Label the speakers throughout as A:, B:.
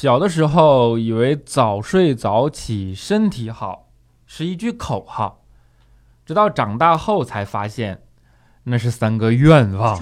A: 小的时候以为早睡早起身体好是一句口号，直到长大后才发现，那是三个愿望。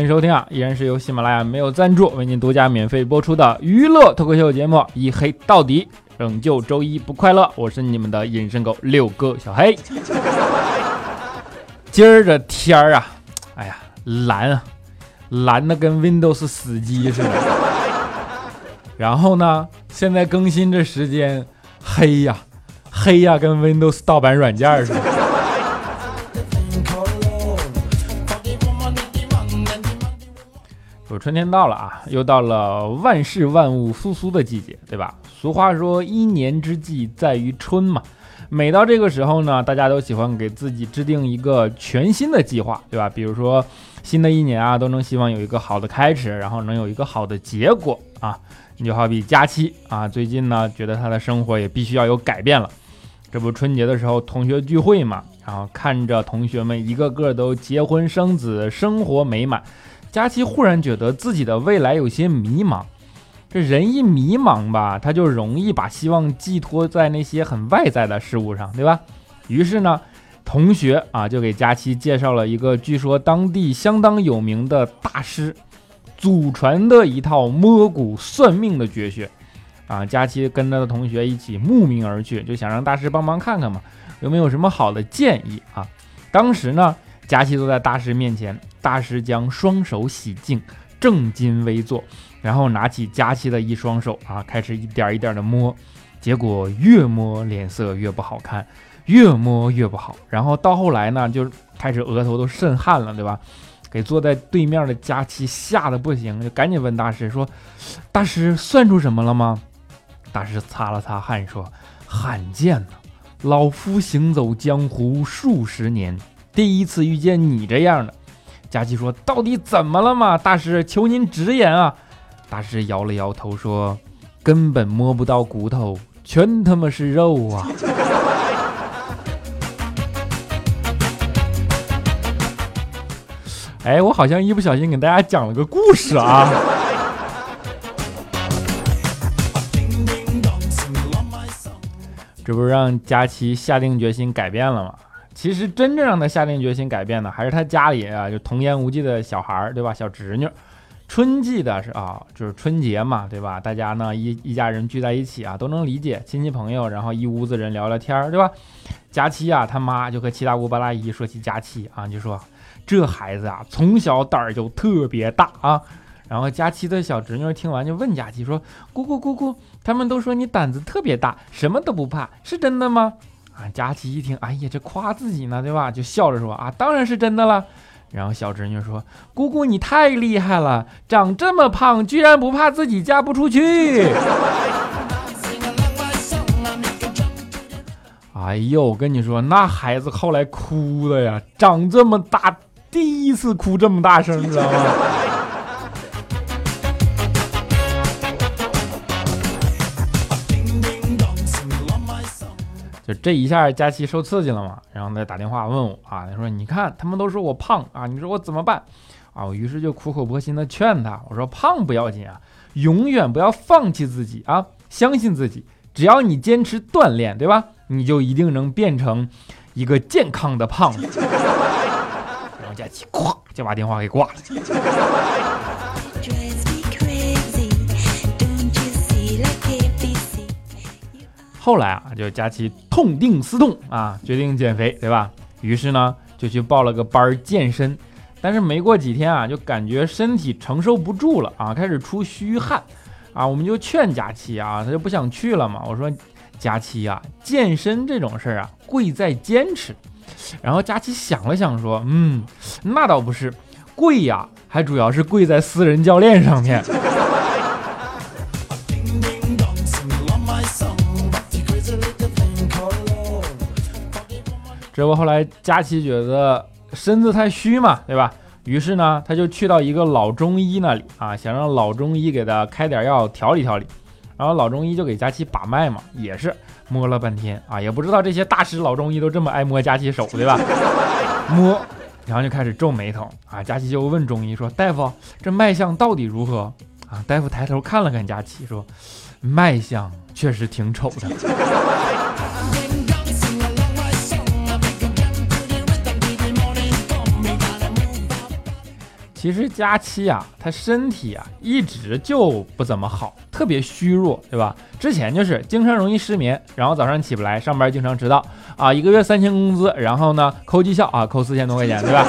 A: 欢迎收听啊，依然是由喜马拉雅没有赞助为您独家免费播出的娱乐脱口秀节目《一黑到底》，拯救周一不快乐。我是你们的隐身狗六哥小黑。今儿这天儿啊，哎呀，蓝啊，蓝的跟 Windows 死机似的。然后呢，现在更新这时间，黑呀，黑呀，跟 Windows 盗版软件似的。春天到了啊，又到了万事万物复苏的季节，对吧？俗话说一年之计在于春嘛。每到这个时候呢，大家都喜欢给自己制定一个全新的计划，对吧？比如说新的一年啊，都能希望有一个好的开始，然后能有一个好的结果啊。你就好比佳期啊，最近呢觉得他的生活也必须要有改变了。这不春节的时候同学聚会嘛，然后看着同学们一个个都结婚生子，生活美满。佳期忽然觉得自己的未来有些迷茫，这人一迷茫吧，他就容易把希望寄托在那些很外在的事物上，对吧？于是呢，同学啊就给佳期介绍了一个据说当地相当有名的大师祖传的一套摸骨算命的绝学啊。佳期跟他的同学一起慕名而去，就想让大师帮忙看看嘛，有没有什么好的建议啊？当时呢。佳期坐在大师面前，大师将双手洗净，正襟危坐，然后拿起佳期的一双手啊，开始一点一点的摸，结果越摸脸色越不好看，越摸越不好，然后到后来呢，就开始额头都渗汗了，对吧？给坐在对面的佳期吓得不行，就赶紧问大师说：“大师算出什么了吗？”大师擦了擦汗说：“罕见呢，老夫行走江湖数十年。”第一次遇见你这样的，佳琪说：“到底怎么了嘛？大师，求您直言啊！”大师摇了摇头说：“根本摸不到骨头，全他妈是肉啊！” 哎，我好像一不小心给大家讲了个故事啊。这不是让佳琪下定决心改变了吗？其实真正让他下定决心改变的，还是他家里啊，就童言无忌的小孩儿，对吧？小侄女，春季的是啊，就是春节嘛，对吧？大家呢一一家人聚在一起啊，都能理解亲戚朋友，然后一屋子人聊聊天儿，对吧？佳期啊，他妈就和七大姑八大姨说起佳期啊，就说这孩子啊，从小胆儿就特别大啊。然后佳期的小侄女听完就问佳期说：“姑姑姑姑，他们都说你胆子特别大，什么都不怕，是真的吗？”啊，佳琪一听，哎呀，这夸自己呢，对吧？就笑着说啊，当然是真的了。然后小侄女说：“姑姑你太厉害了，长这么胖，居然不怕自己嫁不出去。”哎呦，我跟你说，那孩子后来哭的呀，长这么大，第一次哭这么大声，知道吗？这一下，佳琪受刺激了嘛，然后他打电话问我啊，他说：“你看，他们都说我胖啊，你说我怎么办？”啊，我于是就苦口婆心的劝他，我说：“胖不要紧啊，永远不要放弃自己啊，相信自己，只要你坚持锻炼，对吧？你就一定能变成一个健康的胖子。”然后佳琪咵就把电话给挂了。后来啊，就佳琪痛定思痛啊，决定减肥，对吧？于是呢，就去报了个班儿健身。但是没过几天啊，就感觉身体承受不住了啊，开始出虚汗啊。我们就劝佳琪啊，他就不想去了嘛。我说佳琪啊，健身这种事儿啊，贵在坚持。然后佳琪想了想说，嗯，那倒不是，贵呀，还主要是贵在私人教练上面。结果后来佳琪觉得身子太虚嘛，对吧？于是呢，他就去到一个老中医那里啊，想让老中医给他开点药调理调理。然后老中医就给佳琪把脉嘛，也是摸了半天啊，也不知道这些大师老中医都这么爱摸佳琪手，对吧？摸，然后就开始皱眉头啊。佳琪就问中医说：“大夫，这脉象到底如何？”啊，大夫抬头看了看佳琪，说：“脉象确实挺丑的。”其实佳期啊，他身体啊一直就不怎么好，特别虚弱，对吧？之前就是经常容易失眠，然后早上起不来，上班经常迟到啊，一个月三千工资，然后呢扣绩效啊，扣四千多块钱，对吧？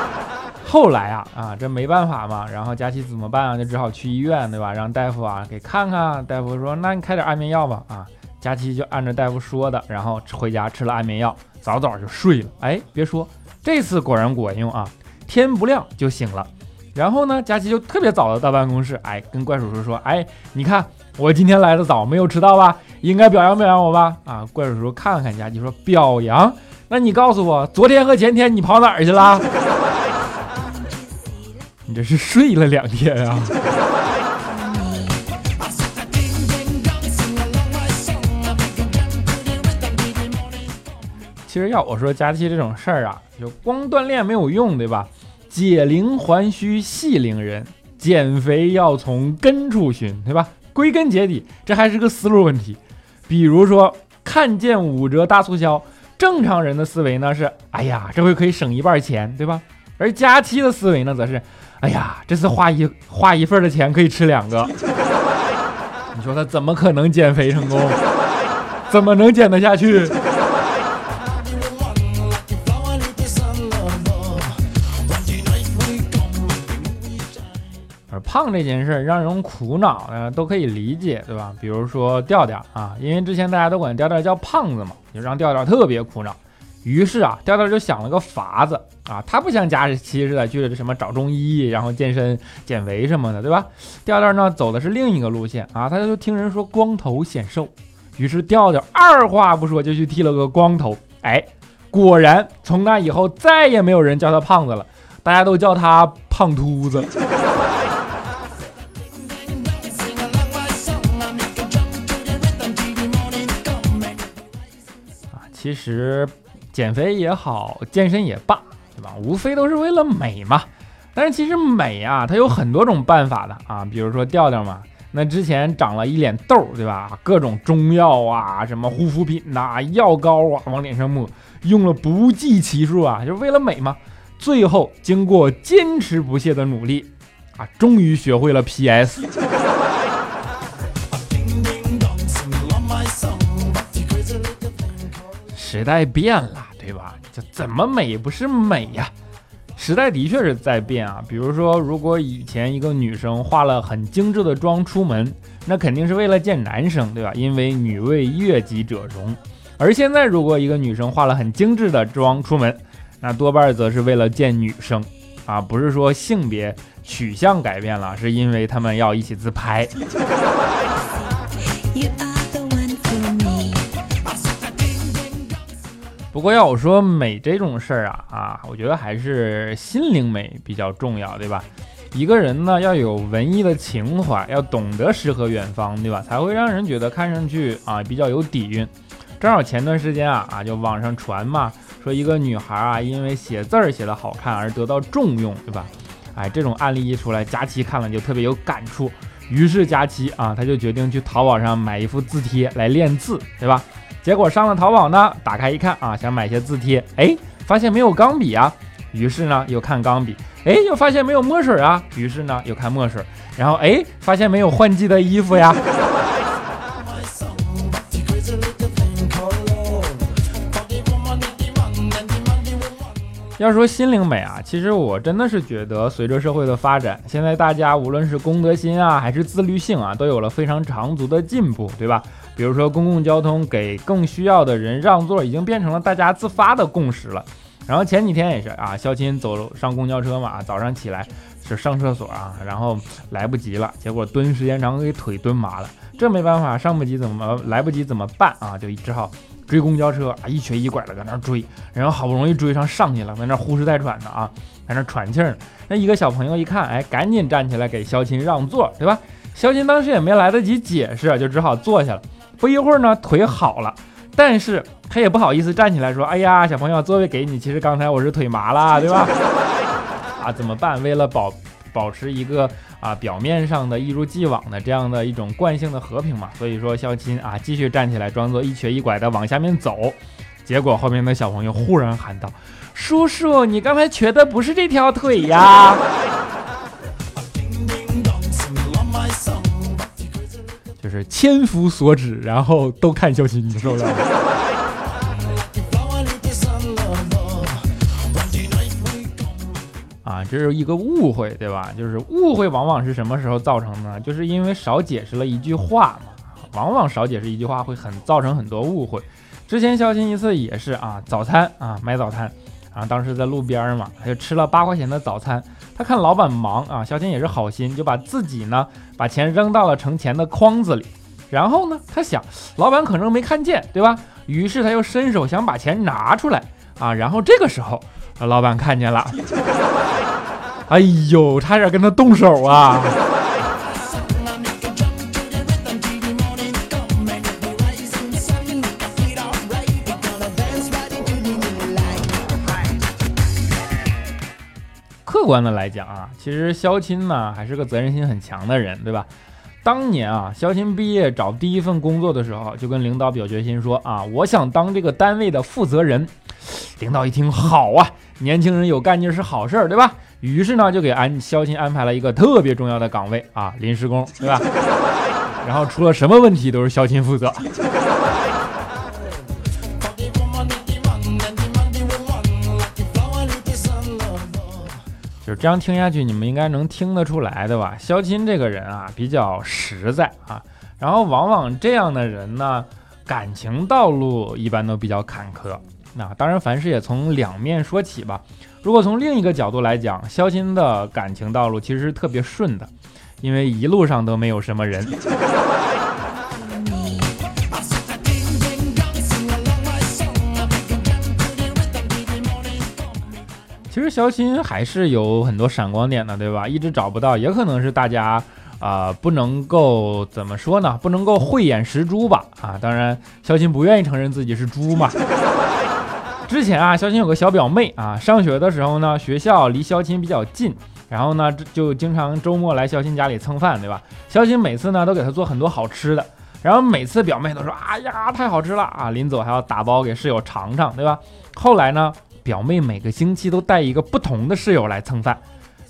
A: 后来啊啊，这没办法嘛，然后佳期怎么办啊？就只好去医院，对吧？让大夫啊给看看。大夫说，那你开点安眠药吧。啊，佳期就按照大夫说的，然后回家吃了安眠药，早早就睡了。哎，别说，这次果然管用啊！天不亮就醒了，然后呢，佳琪就特别早的到办公室，哎，跟怪叔叔说，哎，你看我今天来的早，没有迟到吧？应该表扬表扬我吧？啊，怪叔叔看了看佳琪，说表扬？那你告诉我，昨天和前天你跑哪儿去了？你这是睡了两天啊？其实要我说，佳琪这种事儿啊，就光锻炼没有用，对吧？解铃还须系铃人，减肥要从根处寻，对吧？归根结底，这还是个思路问题。比如说，看见五折大促销，正常人的思维呢是，哎呀，这回可以省一半钱，对吧？而佳期的思维呢，则是，哎呀，这次花一花一份的钱可以吃两个。你说他怎么可能减肥成功？怎么能减得下去？胖这件事儿让人苦恼呢，都可以理解，对吧？比如说调调啊，因为之前大家都管调调叫胖子嘛，就让调调特别苦恼。于是啊，调调就想了个法子啊，他不像佳期似的去什么找中医，然后健身、减肥什么的，对吧？调调呢走的是另一个路线啊，他就听人说光头显瘦，于是调调二话不说就去剃了个光头。哎，果然从那以后再也没有人叫他胖子了，大家都叫他胖秃子。其实减肥也好，健身也罢，对吧？无非都是为了美嘛。但是其实美啊，它有很多种办法的啊。比如说调调嘛，那之前长了一脸痘，对吧？各种中药啊，什么护肤品呐、药膏啊，往脸上抹，用了不计其数啊，就是为了美嘛。最后经过坚持不懈的努力啊，终于学会了 PS。时代变了，对吧？这怎么美不是美呀？时代的确是在变啊。比如说，如果以前一个女生化了很精致的妆出门，那肯定是为了见男生，对吧？因为女为悦己者容。而现在，如果一个女生化了很精致的妆出门，那多半则是为了见女生啊，不是说性别取向改变了，是因为他们要一起自拍。不过要我说美这种事儿啊啊，我觉得还是心灵美比较重要，对吧？一个人呢要有文艺的情怀，要懂得诗和远方，对吧？才会让人觉得看上去啊比较有底蕴。正好前段时间啊啊，就网上传嘛，说一个女孩啊因为写字儿写得好看而得到重用，对吧？哎，这种案例一出来，佳期看了就特别有感触。于是佳期啊，他就决定去淘宝上买一副字帖来练字，对吧？结果上了淘宝呢，打开一看啊，想买些字帖，哎，发现没有钢笔啊，于是呢又看钢笔，哎，又发现没有墨水啊，于是呢又看墨水，然后哎，发现没有换季的衣服呀。要说心灵美啊，其实我真的是觉得，随着社会的发展，现在大家无论是公德心啊，还是自律性啊，都有了非常长足的进步，对吧？比如说公共交通给更需要的人让座，已经变成了大家自发的共识了。然后前几天也是啊，肖钦走上公交车嘛，早上起来是上厕所啊，然后来不及了，结果蹲时间长给腿蹲麻了，这没办法，上不及怎么来不及怎么办啊？就只好追公交车啊，一瘸一拐的搁那追，然后好不容易追上上去了，在那呼哧带喘的啊，在那喘气儿呢。那一个小朋友一看，哎，赶紧站起来给肖琴让座，对吧？肖琴当时也没来得及解释，就只好坐下了。不一会儿呢，腿好了，但是他也不好意思站起来说：“哎呀，小朋友，座位给你。其实刚才我是腿麻了，对吧？” 啊，怎么办？为了保保持一个啊表面上的一如既往的这样的一种惯性的和平嘛，所以说肖钦啊继续站起来，装作一瘸一拐的往下面走。结果后面的小朋友忽然喊道：“叔叔，你刚才瘸的不是这条腿呀！”就是千夫所指，然后都看肖钦，你受不了这是一个误会，对吧？就是误会往往是什么时候造成的呢？就是因为少解释了一句话嘛。往往少解释一句话会很造成很多误会。之前肖钦一次也是啊，早餐啊买早餐，然后当时在路边嘛，他就吃了八块钱的早餐。他看老板忙啊，肖钦也是好心，就把自己呢把钱扔到了盛钱的筐子里。然后呢，他想老板可能没看见，对吧？于是他又伸手想把钱拿出来啊，然后这个时候老板看见了，哎呦，差点跟他动手啊！客观的来讲啊，其实肖钦呢还是个责任心很强的人，对吧？当年啊，肖钦毕业找第一份工作的时候，就跟领导表决心说啊，我想当这个单位的负责人。领导一听，好啊，年轻人有干劲是好事儿，对吧？于是呢，就给安肖钦安排了一个特别重要的岗位啊，临时工，对吧？然后出了什么问题都是肖钦负责。就是这样听下去，你们应该能听得出来的吧？肖钦这个人啊，比较实在啊，然后往往这样的人呢，感情道路一般都比较坎坷。那当然，凡事也从两面说起吧。如果从另一个角度来讲，肖钦的感情道路其实是特别顺的，因为一路上都没有什么人。其实肖钦还是有很多闪光点的，对吧？一直找不到，也可能是大家啊、不能够怎么说呢？不能够慧眼识珠吧？啊，当然，肖钦不愿意承认自己是猪嘛。之前啊，肖钦有个小表妹啊，上学的时候呢，学校离肖钦比较近，然后呢，就经常周末来肖钦家里蹭饭，对吧？肖钦每次呢都给她做很多好吃的，然后每次表妹都说：“哎呀，太好吃了啊！”临走还要打包给室友尝尝，对吧？后来呢，表妹每个星期都带一个不同的室友来蹭饭，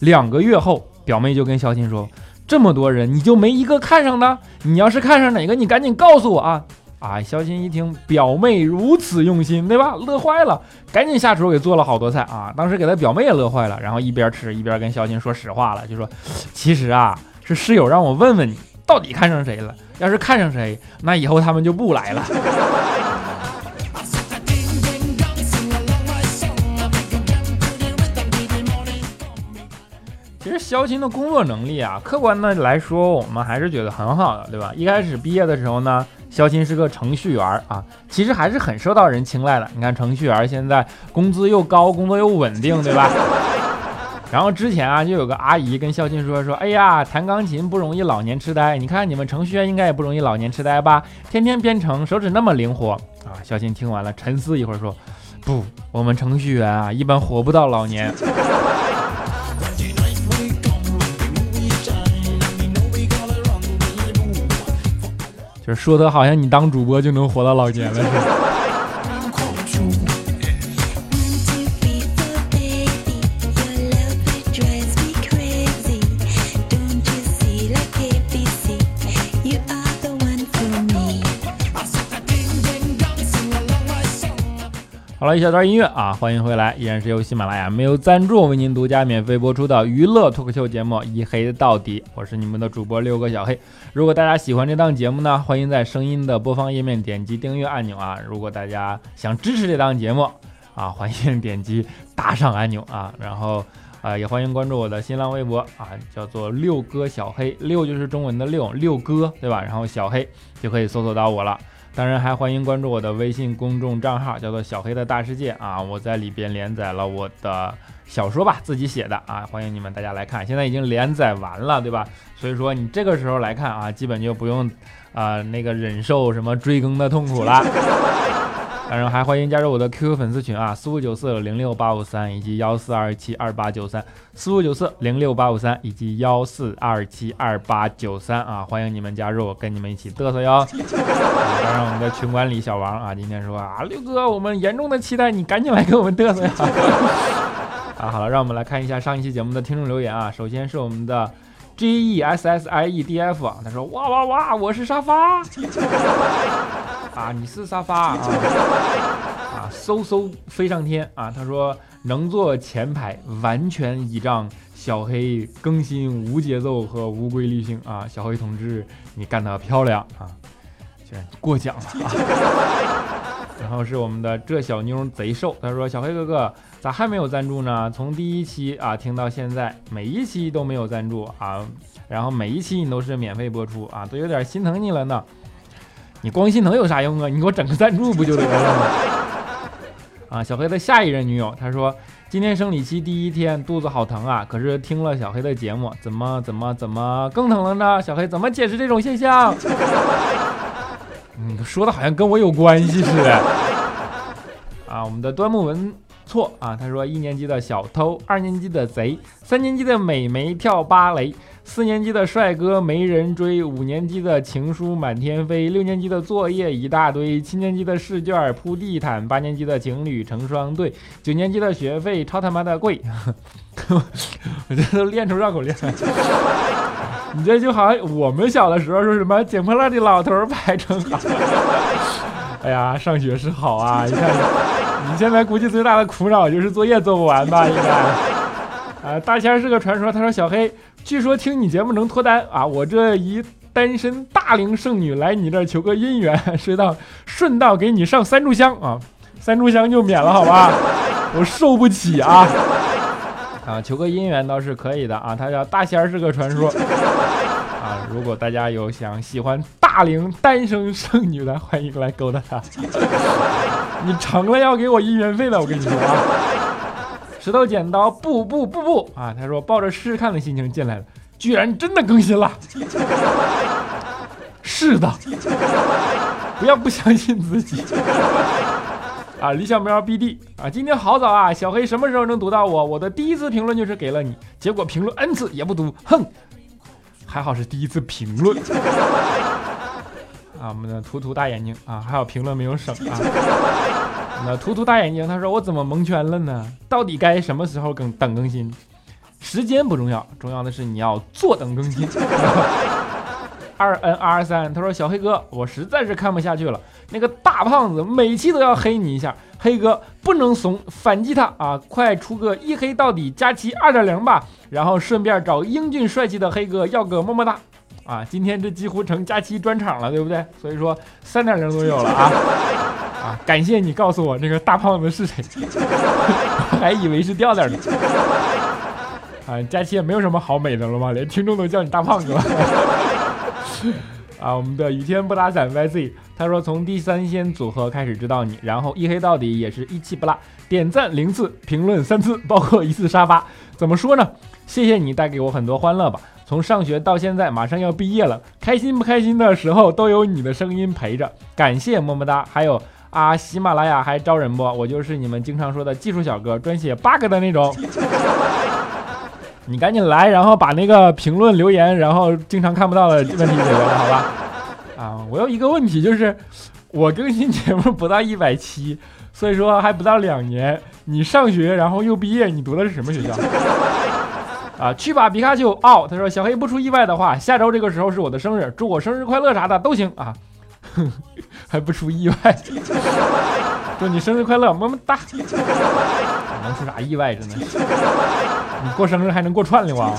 A: 两个月后，表妹就跟肖钦说：“这么多人，你就没一个看上的？你要是看上哪个，你赶紧告诉我啊！”啊，肖钦一听表妹如此用心，对吧？乐坏了，赶紧下厨给做了好多菜啊！当时给他表妹也乐坏了，然后一边吃一边跟肖钦说实话了，就说：“其实啊，是室友让我问问你，到底看上谁了？要是看上谁，那以后他们就不来了。”其实肖钦的工作能力啊，客观的来说，我们还是觉得很好的，对吧？一开始毕业的时候呢，肖钦是个程序员啊，其实还是很受到人青睐的。你看程序员现在工资又高，工作又稳定，对吧？然后之前啊，就有个阿姨跟肖钦说说，哎呀，弹钢琴不容易老年痴呆，你看你们程序员应该也不容易老年痴呆吧？天天编程，手指那么灵活啊！肖钦听完了，沉思一会儿说，不，我们程序员啊，一般活不到老年。就说的好像你当主播就能活到老年了似的。好了，一小段音乐啊，欢迎回来，依然是由喜马拉雅没有赞助为您独家免费播出的娱乐脱口秀节目《一黑到底》，我是你们的主播六个小黑。如果大家喜欢这档节目呢，欢迎在声音的播放页面点击订阅按钮啊。如果大家想支持这档节目啊，欢迎点击打赏按钮啊。然后啊、也欢迎关注我的新浪微博啊，叫做六哥小黑，六就是中文的六，六哥对吧？然后小黑就可以搜索到我了。当然还欢迎关注我的微信公众账号，叫做小黑的大世界啊，我在里边连载了我的小说吧，自己写的啊，欢迎你们大家来看，现在已经连载完了，对吧？所以说你这个时候来看啊，基本就不用啊、那个忍受什么追更的痛苦了。当然还欢迎加入我的 QQ 粉丝群啊，四五九四零六八五三以及幺四二七二八九三，四五九四零六八五三以及幺四二七二八九三啊，欢迎你们加入，跟你们一起嘚瑟哟。啊当然我们的群管理小王啊，今天说啊，六哥，我们严重的期待你赶紧来给我们嘚瑟呀。啊，好了，让我们来看一下上一期节目的听众留言啊，首先是我们的 G E S S I E D F 啊，他说哇哇哇，我是沙发。啊，你是沙发啊啊，嗖嗖飞上天啊！他说能坐前排，完全倚仗小黑更新无节奏和无规律性啊！小黑同志，你干得漂亮啊！居然过奖了啊！然后是我们的这小妞贼瘦，他说小黑哥哥咋还没有赞助呢？从第一期啊听到现在，每一期都没有赞助啊，然后每一期你都是免费播出啊，都有点心疼你了呢。你光心疼有啥用啊？你给我整个赞助不就得了吗？啊，小黑的下一任女友，她说今天生理期第一天，肚子好疼啊，可是听了小黑的节目，怎么怎么怎么更疼了呢？小黑怎么解释这种现象？嗯，说的好像跟我有关系似的。啊，我们的端木文错啊，他说一年级的小偷，二年级的贼，三年级的美眉跳芭蕾。四年级的帅哥没人追，五年级的情书满天飞，六年级的作业一大堆，七年级的试卷铺地毯，八年级的情侣成双对，九年级的学费超他妈的贵，我这都练出绕口令了。你这就好像我们小的时候说什么捡破烂的老头排成行。哎呀，上学是好啊！你看，你现在估计最大的苦恼就是作业做不完吧？应该。啊，大仙是个传说。他说：“小黑，据说听你节目能脱单啊！我这一单身大龄剩女来你这儿求个姻缘，顺道顺道给你上三炷香啊，三炷香就免了，好吧？我受不起啊！啊，求个姻缘倒是可以的啊。他叫大仙儿是个传说 啊。如果大家有想喜欢大龄单身剩女的，欢迎来勾搭他。你成了要给我姻缘费的，我跟你说啊。”石头剪刀布布布布啊！他说抱着试试看的心情进来了，居然真的更新了。是的，不要不相信自己啊！李小喵 BD 啊，今天好早啊！小黑什么时候能读到我？我的第一次评论就是给了你，结果评论 n 次也不读，哼！还好是第一次评论 啊！我们的图图大眼睛啊，还有评论没有省啊！那图图大眼睛，他说我怎么蒙圈了呢？到底该什么时候更等更新？时间不重要，重要的是你要坐等更新。二 n 二三，他说小黑哥，我实在是看不下去了，那个大胖子每期都要黑你一下，黑哥不能怂，反击他啊！快出个一黑到底加期二点零吧，然后顺便找英俊帅气的黑哥要个么么哒。啊，今天这几乎成假期专场了，对不对？所以说三点零都有了啊。啊，感谢你告诉我这个大胖子是谁，我 还以为是调调呢。啊，佳期也没有什么好美的了吗？连听众都叫你大胖子。啊，我们的雨天不打伞 YZ，他说从第三仙组合开始知道你，然后一黑到底也是一气不落，点赞零次，评论三次，包括一次沙发。怎么说呢？谢谢你带给我很多欢乐吧。从上学到现在，马上要毕业了，开心不开心的时候都有你的声音陪着。感谢么么哒，还有。啊，喜马拉雅还招人不？我就是你们经常说的技术小哥，专写 bug 的那种。你赶紧来，然后把那个评论留言，然后经常看不到的问题解决了，好吧？啊，我有一个问题，就是我更新节目不到一百期，所以说还不到两年。你上学，然后又毕业，你读的是什么学校？啊，去吧，皮卡丘！哦，他说小黑不出意外的话，下周这个时候是我的生日，祝我生日快乐啥的都行啊。还不出意外，祝你生日快乐，么么哒！能出啥意外？真的，你过生日还能过串了哇！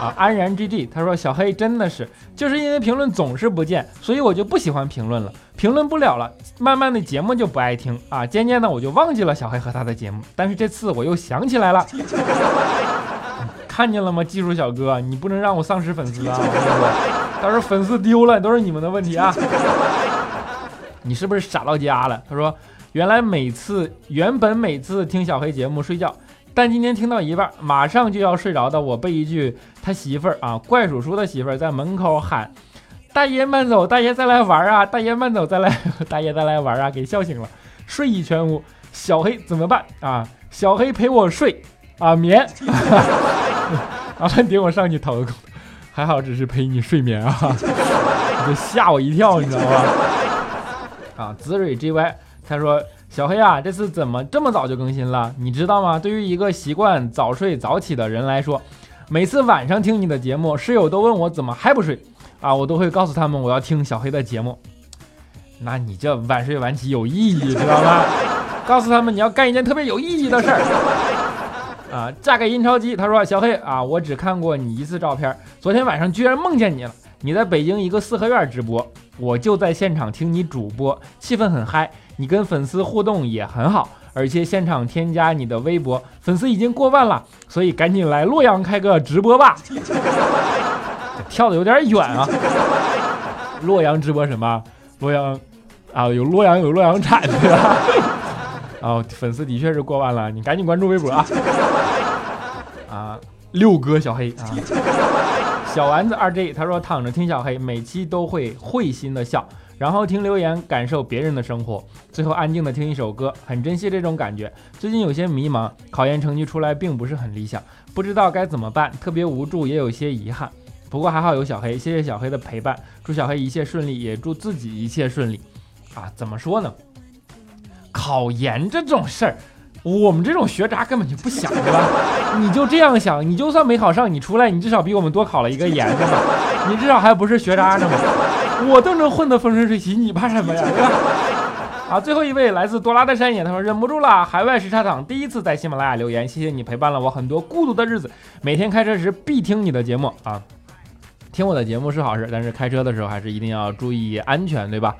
A: 啊，安然 GG，他说小黑真的是，就是因为评论总是不见，所以我就不喜欢评论了，评论不了了，慢慢的节目就不爱听啊，渐渐的我就忘记了小黑和他的节目，但是这次我又想起来了。看见了吗，技术小哥，你不能让我丧失粉丝啊！我跟你说，到时候粉丝丢了都是你们的问题啊！你是不是傻到家了？他说，原来每次原本每次听小黑节目睡觉，但今天听到一半，马上就要睡着的我被一句他媳妇儿啊怪叔叔的媳妇儿在门口喊。大爷慢走，大爷再来玩啊！大爷慢走，再来，大爷再来玩啊！给笑醒了，睡意全无。小黑怎么办啊？小黑陪我睡啊，眠。阿凡顶我上去讨个工，还好只是陪你睡眠啊，就吓我一跳，你知道吧？啊，子蕊 GY 他说小黑啊，这次怎么这么早就更新了？你知道吗？对于一个习惯早睡早起的人来说，每次晚上听你的节目，室友都问我怎么还不睡。啊，我都会告诉他们我要听小黑的节目。那你这晚睡晚起有意义，知道吗？告诉他们你要干一件特别有意义的事儿。啊，嫁给印钞机，他说小黑啊，我只看过你一次照片，昨天晚上居然梦见你了。你在北京一个四合院直播，我就在现场听你主播，气氛很嗨，你跟粉丝互动也很好，而且现场添加你的微博，粉丝已经过万了，所以赶紧来洛阳开个直播吧。跳的有点远啊！洛阳直播什么？洛阳啊，有洛阳有洛阳铲对吧？啊，粉丝的确是过万了，你赶紧关注微博啊！啊，六哥小黑啊，小丸子二 G 他说躺着听小黑，每期都会会心的笑，然后听留言感受别人的生活，最后安静的听一首歌，很珍惜这种感觉。最近有些迷茫，考研成绩出来并不是很理想，不知道该怎么办，特别无助，也有些遗憾。不过还好有小黑，谢谢小黑的陪伴，祝小黑一切顺利，也祝自己一切顺利。啊，怎么说呢？考研这种事儿，我们这种学渣根本就不想，对吧？你就这样想，你就算没考上，你出来你至少比我们多考了一个研是吧，你至少还不是学渣呢嘛。我都能混得风生水起，你怕什么呀，对吧？好，最后一位来自多拉的山野，他说忍不住了，海外时差党第一次在喜马拉雅留言，谢谢你陪伴了我很多孤独的日子，每天开车时必听你的节目啊。听我的节目是好事，但是开车的时候还是一定要注意安全，对吧？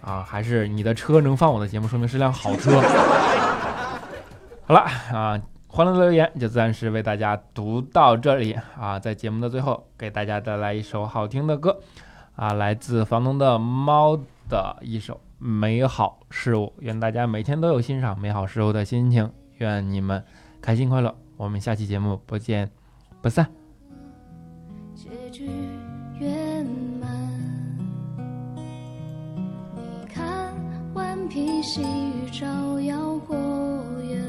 A: 啊，还是你的车能放我的节目，说明是辆好车。好了啊，欢乐的留言就暂时为大家读到这里啊，在节目的最后给大家带来一首好听的歌啊，来自房东的猫的一首《美好事物》，愿大家每天都有欣赏美好事物的心情，愿你们开心快乐。我们下期节目不见不散。
B: 结局圆满。你看，顽皮细雨照耀过远，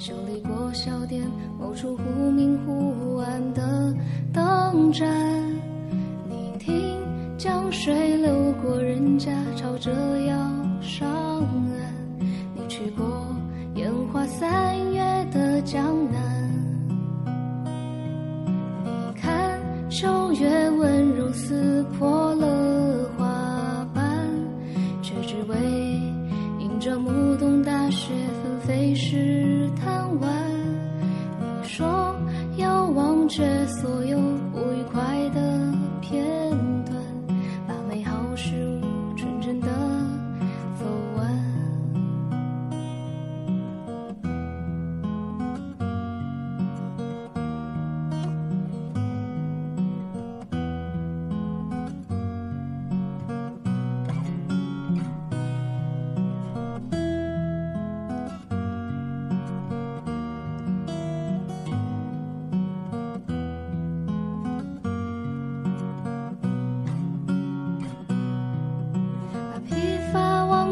B: 修理过小店某处忽明忽暗的灯盏。你听，江水流过人家，朝着要上岸。你去过烟花三月的江南。你看，秋月温柔撕破了花瓣，却只为迎着暮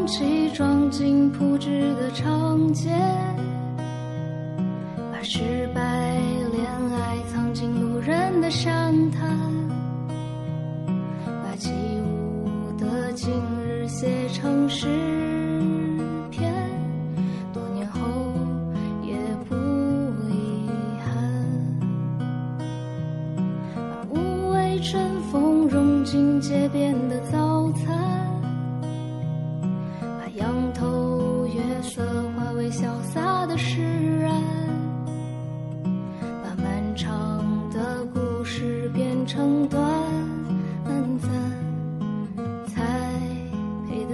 B: 乏忘记装进铺纸的长街，把失败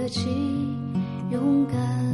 B: 起勇敢。